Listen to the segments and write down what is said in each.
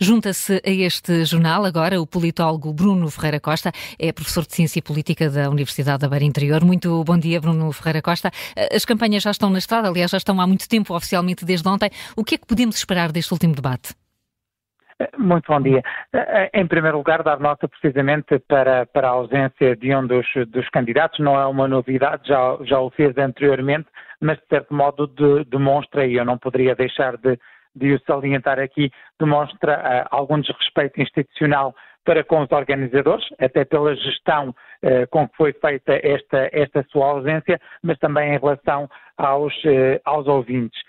Junta-se a este jornal agora o politólogo Bruno Ferreira Costa, é professor de Ciência Política da Universidade da Beira Interior. Muito bom dia, Bruno Ferreira Costa. As campanhas já estão na estrada, aliás, já estão há muito tempo, oficialmente desde ontem. O que é que podemos esperar deste último debate? Muito bom dia. Em primeiro lugar, dar nota precisamente para, para a ausência de um dos, dos candidatos, não é uma novidade, já, já o fez anteriormente, mas de certo modo de, demonstra, e eu não poderia deixar de, de o salientar aqui, demonstra uh, algum desrespeito institucional para com os organizadores, até pela gestão uh, com que foi feita esta, esta sua ausência, mas também em relação aos, uh, aos ouvintes.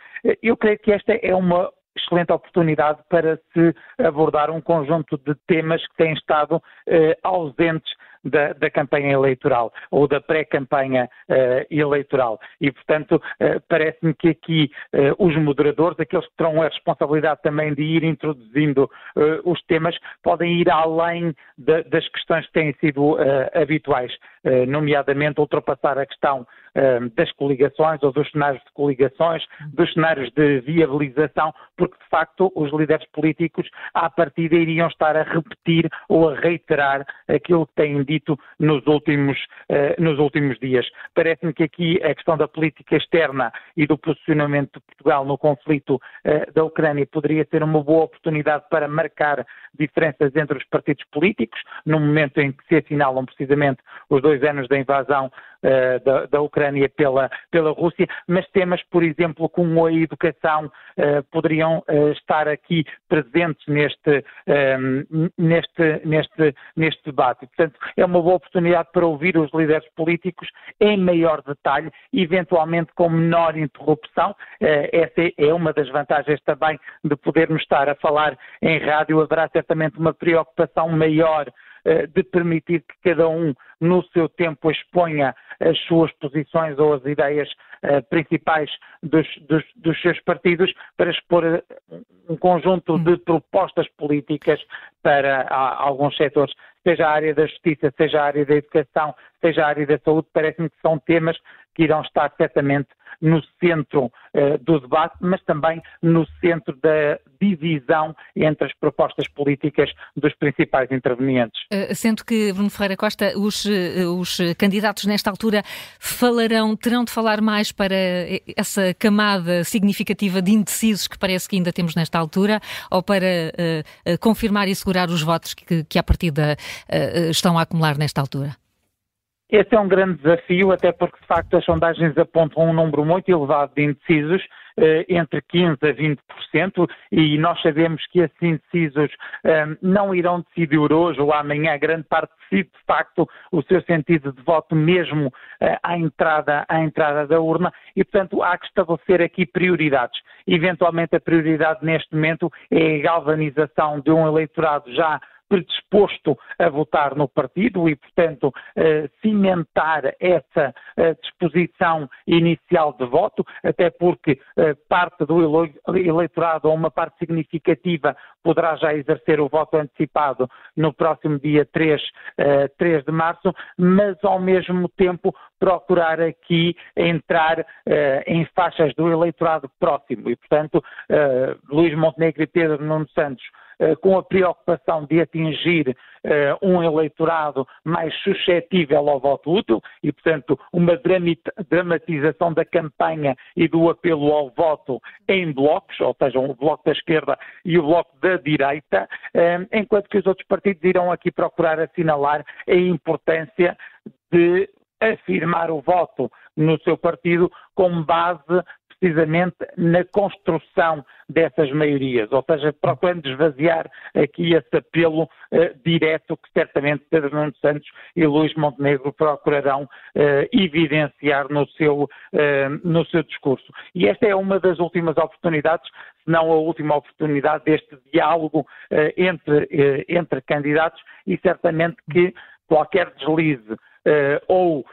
Eu creio que esta é uma excelente oportunidade para se abordar um conjunto de temas que têm estado ausentes da, da campanha eleitoral ou da pré-campanha uh, eleitoral. E, portanto, uh, parece-me que aqui uh, os moderadores, aqueles que terão a responsabilidade também de ir introduzindo os temas, podem ir além de, das questões que têm sido habituais, nomeadamente ultrapassar a questão das coligações ou dos cenários de coligações, dos cenários de viabilização, porque de facto os líderes políticos à partida iriam estar a repetir ou a reiterar aquilo que têm dito nos últimos, uh, nos últimos dias. Parece-me que aqui a questão da política externa e do posicionamento de Portugal no conflito uh, da Ucrânia poderia ser uma boa oportunidade para marcar diferenças entre os partidos políticos, no momento em que se assinalam precisamente os dois anos da invasão uh, da, da, Ucrânia pela, pela Rússia, mas temas, por exemplo, como a educação, poderiam estar aqui presentes neste, neste, neste, neste debate. Portanto, é uma boa oportunidade para ouvir os líderes políticos em maior detalhe, eventualmente com menor interrupção. essa é uma das vantagens também de podermos estar a falar em rádio. Haverá certamente uma preocupação maior eh, de permitir que cada um, no seu tempo, exponha as suas posições ou as ideias uh, principais dos, dos, dos, seus partidos para expor eh, um conjunto de propostas políticas para a, alguns setores, seja a área da justiça, seja a área da educação, seja a área da saúde, parece-me que são temas que irão estar certamente no centro uh, do debate, mas também no centro da divisão entre as propostas políticas dos principais intervenientes. Uh, sendo que, Bruno Ferreira Costa, os, uh, os candidatos nesta altura falarão, terão de falar mais para essa camada significativa de indecisos que parece que ainda temos nesta altura, ou para confirmar e segurar os votos que, que à partida estão a acumular nesta altura? Esse é um grande desafio, até porque, de facto, as sondagens apontam um número muito elevado de indecisos, eh, entre 15% a 20%, e nós sabemos que esses indecisos eh, não irão decidir hoje ou amanhã, grande parte decide, de facto, o seu sentido de voto mesmo eh, à, entrada, à entrada da urna, e, portanto, há que estabelecer aqui prioridades. Eventualmente, a prioridade neste momento é a galvanização de um eleitorado já predisposto a votar no partido e, portanto, eh, cimentar essa eh, disposição inicial de voto, até porque eh, parte do eleitorado, ou uma parte significativa, poderá já exercer o voto antecipado no próximo dia 3, 3 de março, mas ao mesmo tempo procurar aqui entrar em faixas do eleitorado próximo. E, portanto, Luís Montenegro e Pedro Nuno Santos com a preocupação de atingir uh, um eleitorado mais suscetível ao voto útil e, portanto, uma dramatização da campanha e do apelo ao voto em blocos, ou seja, o bloco da esquerda e o bloco da direita, uh, enquanto que os outros partidos irão aqui procurar assinalar a importância de afirmar o voto no seu partido com base precisamente na construção dessas maiorias, ou seja, procurando esvaziar aqui esse apelo uh, direto que certamente Pedro Nuno Santos e Luís Montenegro procurarão uh, evidenciar no seu, uh, no seu discurso. E esta é uma das últimas oportunidades, se não a última oportunidade deste diálogo entre, entre candidatos e certamente que qualquer deslize ou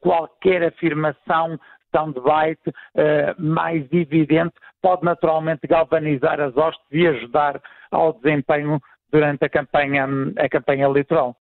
qualquer afirmação questão de debate uh, mais evidente pode naturalmente galvanizar as hostes e ajudar ao desempenho durante a campanha, a campanha eleitoral.